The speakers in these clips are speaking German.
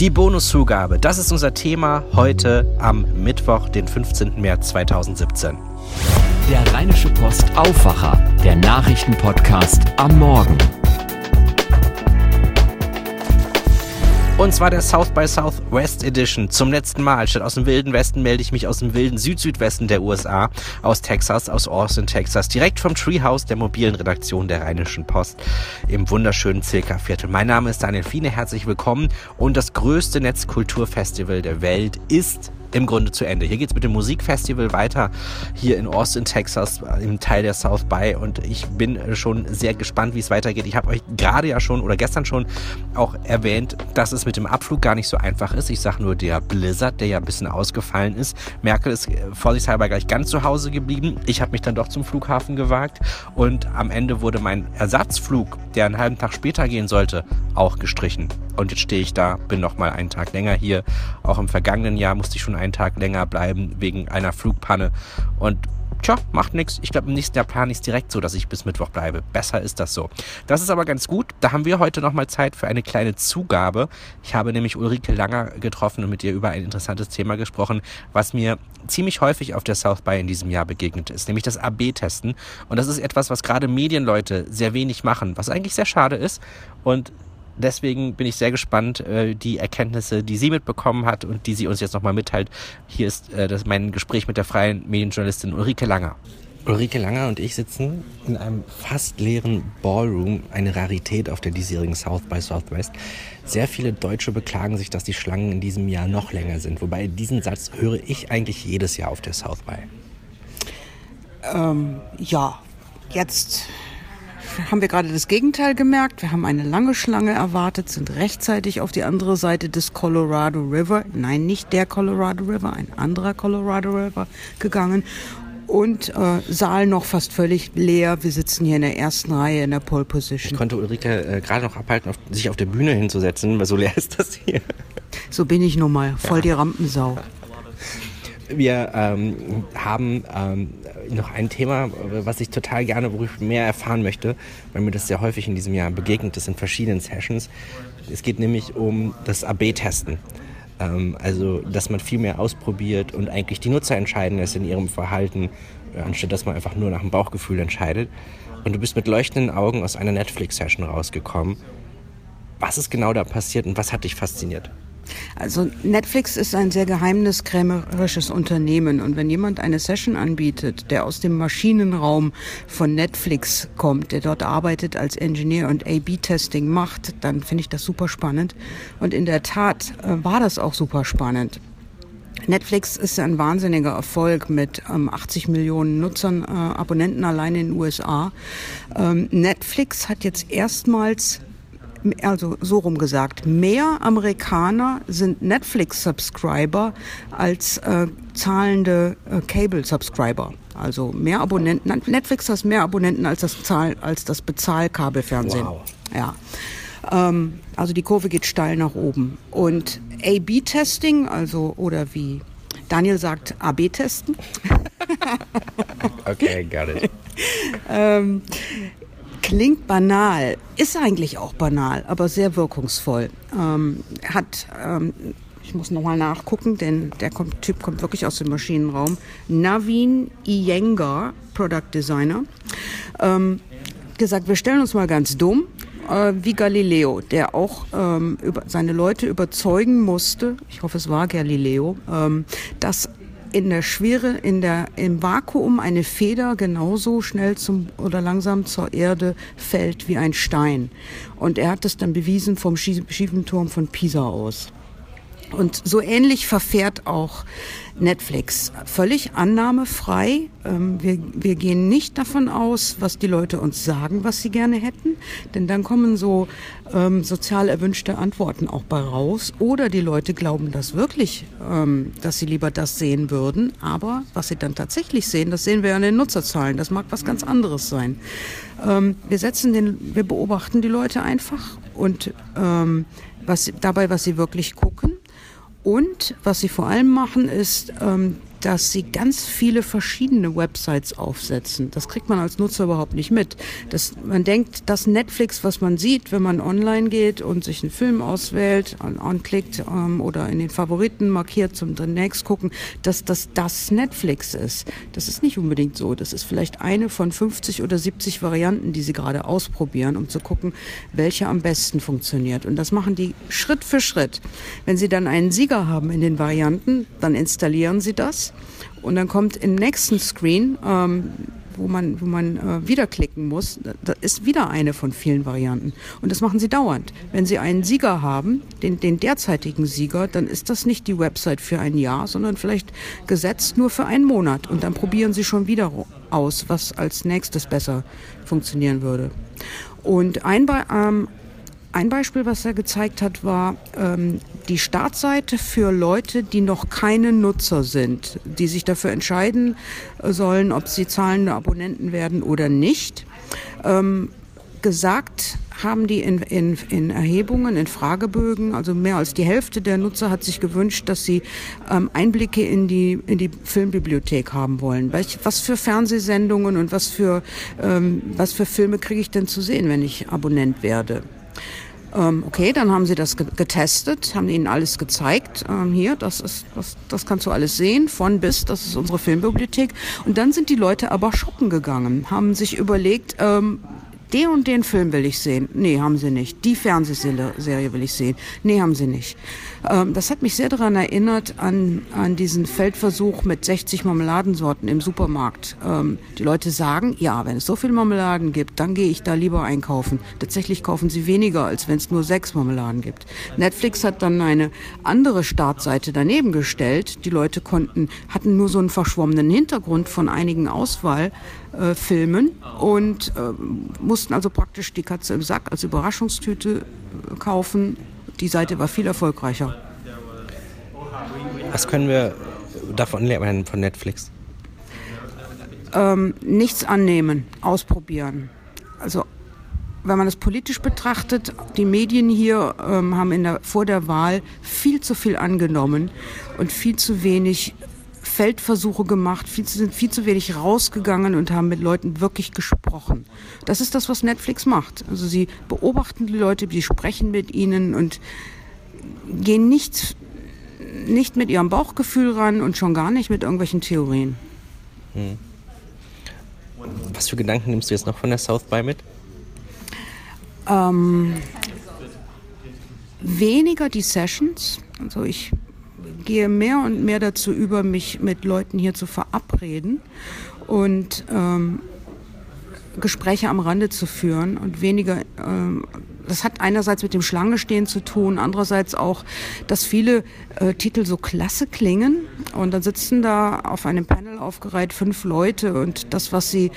Die Bonuszugabe, das ist unser Thema heute am Mittwoch, den 15. März 2017. Der Rheinische Post Aufwacher, der Nachrichtenpodcast am Morgen. Und zwar der South by Southwest Edition. Zum letzten Mal. Statt aus dem wilden Westen melde ich mich aus dem wilden Süd-Südwesten der USA, aus Texas, aus Austin, Texas, direkt vom Treehouse der mobilen Redaktion der Rheinischen Post im wunderschönen Zilka-Viertel. Mein Name ist Daniel Fiene, herzlich willkommen. Und das größte Netzkulturfestival der Welt ist im Grunde zu Ende. Hier geht es mit dem Musikfestival weiter, hier in Austin, Texas, im Teil der South By. Und ich bin schon sehr gespannt, wie es weitergeht. Ich habe euch gerade ja schon oder gestern schon auch erwähnt, dass es mit dem Abflug gar nicht so einfach ist. Ich sage nur der Blizzard, der ja ein bisschen ausgefallen ist. Merkel ist vorsichtshalber gleich ganz zu Hause geblieben. Ich habe mich dann doch zum Flughafen gewagt und am Ende wurde mein Ersatzflug, der einen halben Tag später gehen sollte, auch gestrichen. Und jetzt stehe ich da, bin noch mal einen Tag länger hier. Auch im vergangenen Jahr musste ich schon einen Tag länger bleiben wegen einer Flugpanne. Und tja, macht nichts. Ich glaube, im nächsten Jahr plane ich es direkt so, dass ich bis Mittwoch bleibe. Besser ist das so. Das ist aber ganz gut. Da haben wir heute nochmal Zeit für eine kleine Zugabe. Ich habe nämlich Ulrike Langer getroffen und mit ihr über ein interessantes Thema gesprochen, was mir ziemlich häufig auf der South by in diesem Jahr begegnet ist, nämlich das AB-Testen. Und das ist etwas, was gerade Medienleute sehr wenig machen, was eigentlich sehr schade ist. Und deswegen bin ich sehr gespannt, äh, die Erkenntnisse, die sie mitbekommen hat und die sie uns jetzt nochmal mitteilt. Hier ist äh, das mein Gespräch mit der freien Medienjournalistin Ulrike Langer. Ulrike Langer und ich sitzen in einem fast leeren Ballroom, eine Rarität auf der diesjährigen South by Southwest. Sehr viele Deutsche beklagen sich, dass die Schlangen in diesem Jahr noch länger sind. Wobei diesen Satz höre ich eigentlich jedes Jahr auf der South by. Ähm, ja, jetzt haben wir gerade das Gegenteil gemerkt. Wir haben eine lange Schlange erwartet, sind rechtzeitig auf die andere Seite des Colorado River, nein, nicht der Colorado River, ein anderer Colorado River gegangen und äh, Saal noch fast völlig leer. Wir sitzen hier in der ersten Reihe in der Pole Position. Ich konnte Ulrike äh, gerade noch abhalten, auf, sich auf der Bühne hinzusetzen, weil so leer ist das hier. So bin ich nun mal, voll ja. die Rampensau. Wir ähm, haben ähm, noch ein Thema, was ich total gerne, worüber ich mehr erfahren möchte, weil mir das sehr häufig in diesem Jahr begegnet ist in verschiedenen Sessions. Es geht nämlich um das AB-Testen. Ähm, also, dass man viel mehr ausprobiert und eigentlich die Nutzer entscheiden es in ihrem Verhalten, äh, anstatt dass man einfach nur nach dem Bauchgefühl entscheidet. Und du bist mit leuchtenden Augen aus einer Netflix-Session rausgekommen. Was ist genau da passiert und was hat dich fasziniert? Also Netflix ist ein sehr geheimniskrämerisches Unternehmen und wenn jemand eine Session anbietet, der aus dem Maschinenraum von Netflix kommt, der dort arbeitet als Engineer und A/B-Testing macht, dann finde ich das super spannend. Und in der Tat äh, war das auch super spannend. Netflix ist ein wahnsinniger Erfolg mit ähm, 80 Millionen Nutzern, äh, Abonnenten allein in den USA. Ähm, Netflix hat jetzt erstmals also so rum gesagt, mehr Amerikaner sind Netflix-Subscriber als äh, zahlende äh, Cable-Subscriber. Also mehr Abonnenten. Netflix hat mehr Abonnenten als das, Zahl, als das Bezahlkabelfernsehen. Wow. Ja. Ähm, also die Kurve geht steil nach oben. Und A-B-Testing, also oder wie Daniel sagt, AB-Testen. okay, got it. ähm, klingt banal, ist eigentlich auch banal, aber sehr wirkungsvoll. Ähm, hat, ähm, ich muss nochmal nachgucken, denn der kommt, Typ kommt wirklich aus dem Maschinenraum. Navin Iyengar, Product Designer, ähm, gesagt, wir stellen uns mal ganz dumm äh, wie Galileo, der auch ähm, über, seine Leute überzeugen musste, ich hoffe es war Galileo, ähm, dass in der Schwere, in der, im Vakuum eine Feder genauso schnell zum oder langsam zur Erde fällt wie ein Stein. Und er hat das dann bewiesen vom schiefen Turm von Pisa aus. Und so ähnlich verfährt auch Netflix. Völlig annahmefrei. Ähm, wir, wir gehen nicht davon aus, was die Leute uns sagen, was sie gerne hätten, denn dann kommen so ähm, sozial erwünschte Antworten auch bei raus. Oder die Leute glauben das wirklich, ähm, dass sie lieber das sehen würden. Aber was sie dann tatsächlich sehen, das sehen wir an den Nutzerzahlen. Das mag was ganz anderes sein. Ähm, wir setzen den, wir beobachten die Leute einfach und ähm, was, dabei, was sie wirklich gucken und was sie vor allem machen, ist ähm, dass sie ganz viele verschiedene Websites aufsetzen. Das kriegt man als Nutzer überhaupt nicht mit. Das, man denkt, das Netflix, was man sieht, wenn man online geht und sich einen Film auswählt, anklickt ähm, oder in den Favoriten markiert zum demnächst gucken, dass das das Netflix ist. Das ist nicht unbedingt so. Das ist vielleicht eine von 50 oder 70 Varianten, die sie gerade ausprobieren, um zu gucken, welche am besten funktioniert. Und das machen die Schritt für Schritt. Wenn sie dann einen Sieger haben in den Varianten, dann installieren sie das und dann kommt im nächsten Screen, ähm, wo man, wo man äh, wieder klicken muss, da ist wieder eine von vielen Varianten. Und das machen sie dauernd. Wenn sie einen Sieger haben, den, den derzeitigen Sieger, dann ist das nicht die Website für ein Jahr, sondern vielleicht gesetzt nur für einen Monat. Und dann probieren sie schon wieder aus, was als nächstes besser funktionieren würde. Und ein, ähm, ein Beispiel, was er gezeigt hat, war ähm, die Startseite für Leute, die noch keine Nutzer sind, die sich dafür entscheiden sollen, ob sie zahlende Abonnenten werden oder nicht. Ähm, gesagt haben die in, in, in Erhebungen, in Fragebögen, also mehr als die Hälfte der Nutzer hat sich gewünscht, dass sie ähm, Einblicke in die, in die Filmbibliothek haben wollen. Was für Fernsehsendungen und was für, ähm, was für Filme kriege ich denn zu sehen, wenn ich Abonnent werde? Ähm, okay, dann haben sie das getestet, haben ihnen alles gezeigt. Ähm, hier, das ist, das, das kannst du alles sehen, von bis, das ist unsere Filmbibliothek. Und dann sind die Leute aber shoppen gegangen, haben sich überlegt, ähm, den und den Film will ich sehen. Nee, haben sie nicht. Die Fernsehserie will ich sehen. Nee, haben sie nicht. Ähm, das hat mich sehr daran erinnert an, an diesen Feldversuch mit 60 Marmeladensorten im Supermarkt. Ähm, die Leute sagen, ja, wenn es so viele Marmeladen gibt, dann gehe ich da lieber einkaufen. Tatsächlich kaufen sie weniger, als wenn es nur sechs Marmeladen gibt. Netflix hat dann eine andere Startseite daneben gestellt. Die Leute konnten, hatten nur so einen verschwommenen Hintergrund von einigen Auswahlfilmen äh, und äh, mussten also praktisch die Katze im Sack als Überraschungstüte kaufen die Seite war viel erfolgreicher. Was können wir davon lernen von Netflix? Ähm, nichts annehmen, ausprobieren. Also wenn man das politisch betrachtet, die Medien hier ähm, haben der, vor der Wahl viel zu viel angenommen und viel zu wenig Feldversuche gemacht, viel zu, sind viel zu wenig rausgegangen und haben mit Leuten wirklich gesprochen. Das ist das, was Netflix macht. Also sie beobachten die Leute, sie sprechen mit ihnen und gehen nicht, nicht mit ihrem Bauchgefühl ran und schon gar nicht mit irgendwelchen Theorien. Hm. Was für Gedanken nimmst du jetzt noch von der South by mit? Ähm, weniger die Sessions. Also ich gehe mehr und mehr dazu über, mich mit Leuten hier zu verabreden und ähm, Gespräche am Rande zu führen und weniger, ähm, das hat einerseits mit dem Schlangestehen zu tun, andererseits auch, dass viele äh, Titel so klasse klingen und dann sitzen da auf einem Panel aufgereiht fünf Leute und das, was sie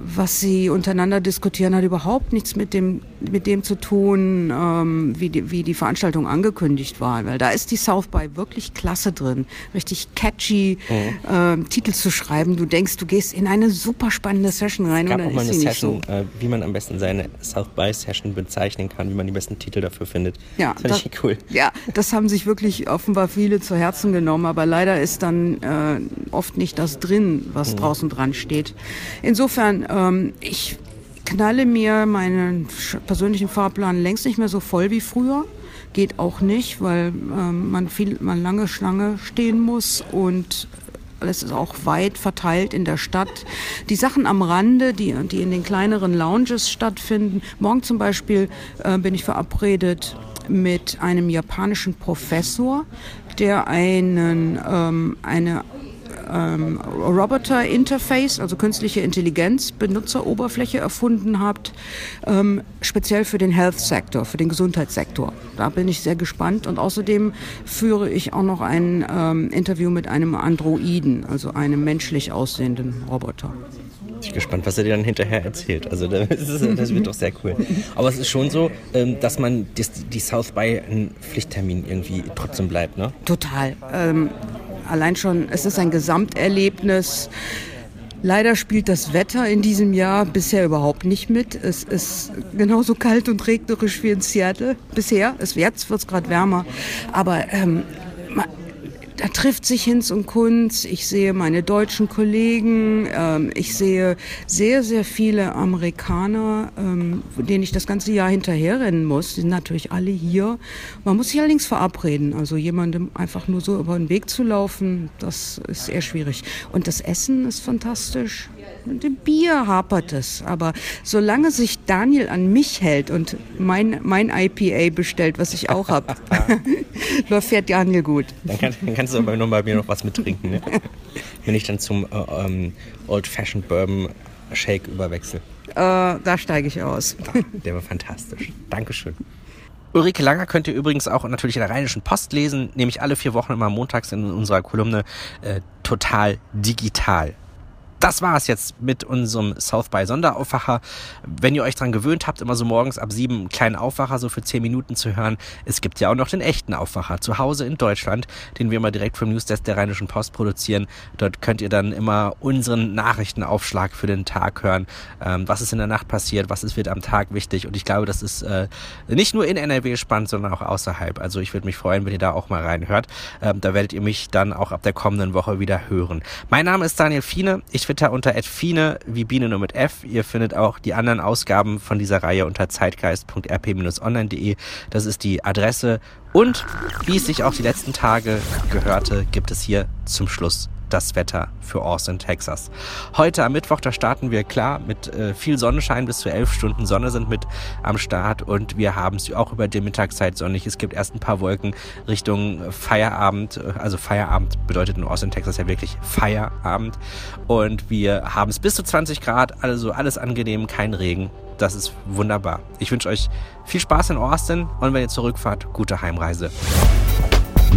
was sie untereinander diskutieren, hat überhaupt nichts mit dem, mit dem zu tun, ähm, wie, die, wie die Veranstaltung angekündigt war. Weil da ist die South by wirklich klasse drin. Richtig catchy mhm. ähm, Titel zu schreiben. Du denkst, du gehst in eine super spannende Session rein. Es gab auch mal eine Session, so. äh, wie man am besten seine South by Session bezeichnen kann, wie man die besten Titel dafür findet. Ja, das fand ich cool. Ja, das haben sich wirklich offenbar viele zu Herzen genommen. Aber leider ist dann äh, oft nicht das drin, was mhm. draußen dran steht. Insofern ähm, ich knalle mir meinen persönlichen Fahrplan längst nicht mehr so voll wie früher. Geht auch nicht, weil ähm, man viel, man lange Schlange stehen muss und alles ist auch weit verteilt in der Stadt. Die Sachen am Rande, die, die in den kleineren Lounges stattfinden. Morgen zum Beispiel äh, bin ich verabredet mit einem japanischen Professor, der einen, ähm, eine ähm, Roboter Interface, also künstliche Intelligenz, Benutzeroberfläche erfunden habt, ähm, speziell für den Health Sektor, für den Gesundheitssektor. Da bin ich sehr gespannt und außerdem führe ich auch noch ein ähm, Interview mit einem Androiden, also einem menschlich aussehenden Roboter. Ich bin gespannt, was er dir dann hinterher erzählt. Also das, das wird doch sehr cool. Aber es ist schon so, ähm, dass man die South by ein Pflichttermin irgendwie trotzdem bleibt, ne? Total. Allein schon, es ist ein Gesamterlebnis. Leider spielt das Wetter in diesem Jahr bisher überhaupt nicht mit. Es ist genauso kalt und regnerisch wie in Seattle bisher. Es jetzt wird es gerade wärmer. Aber ähm, da trifft sich Hinz und Kunz. Ich sehe meine deutschen Kollegen. Ähm, ich sehe sehr, sehr viele Amerikaner, ähm, denen ich das ganze Jahr hinterherrennen muss. Die sind natürlich alle hier. Man muss sich allerdings verabreden. Also jemandem einfach nur so über den Weg zu laufen, das ist eher schwierig. Und das Essen ist fantastisch. Mit dem Bier hapert es. Aber solange sich Daniel an mich hält und mein, mein IPA bestellt, was ich auch habe, läuft fährt Daniel gut. Dann, kann, dann kannst du aber noch bei mir noch was mittrinken. Ne? Wenn ich dann zum äh, ähm, Old Fashioned Bourbon Shake überwechsel. Äh, da steige ich aus. Der war fantastisch. Dankeschön. Ulrike Langer könnt ihr übrigens auch natürlich in der Rheinischen Post lesen, nämlich alle vier Wochen immer montags in unserer Kolumne äh, Total Digital das war es jetzt mit unserem South by Sonderaufwacher. Wenn ihr euch dran gewöhnt habt, immer so morgens ab sieben einen kleinen Aufwacher so für zehn Minuten zu hören, es gibt ja auch noch den echten Aufwacher zu Hause in Deutschland, den wir immer direkt vom Newsdesk der Rheinischen Post produzieren. Dort könnt ihr dann immer unseren Nachrichtenaufschlag für den Tag hören. Ähm, was ist in der Nacht passiert, was ist wird am Tag wichtig. Und ich glaube, das ist äh, nicht nur in NRW spannend, sondern auch außerhalb. Also ich würde mich freuen, wenn ihr da auch mal reinhört. Ähm, da werdet ihr mich dann auch ab der kommenden Woche wieder hören. Mein Name ist Daniel Fiene. Ich Twitter unter @fine wie Biene nur mit F. Ihr findet auch die anderen Ausgaben von dieser Reihe unter zeitgeist.rp-online.de. Das ist die Adresse. Und wie es sich auch die letzten Tage gehörte, gibt es hier zum Schluss das Wetter für Austin, Texas. Heute am Mittwoch, da starten wir klar mit äh, viel Sonnenschein, bis zu elf Stunden Sonne sind mit am Start und wir haben es auch über die Mittagszeit sonnig. Es gibt erst ein paar Wolken Richtung Feierabend. Also Feierabend bedeutet in Austin, Texas ja wirklich Feierabend. Und wir haben es bis zu 20 Grad, also alles angenehm, kein Regen. Das ist wunderbar. Ich wünsche euch viel Spaß in Austin und wenn ihr zurückfahrt, gute Heimreise.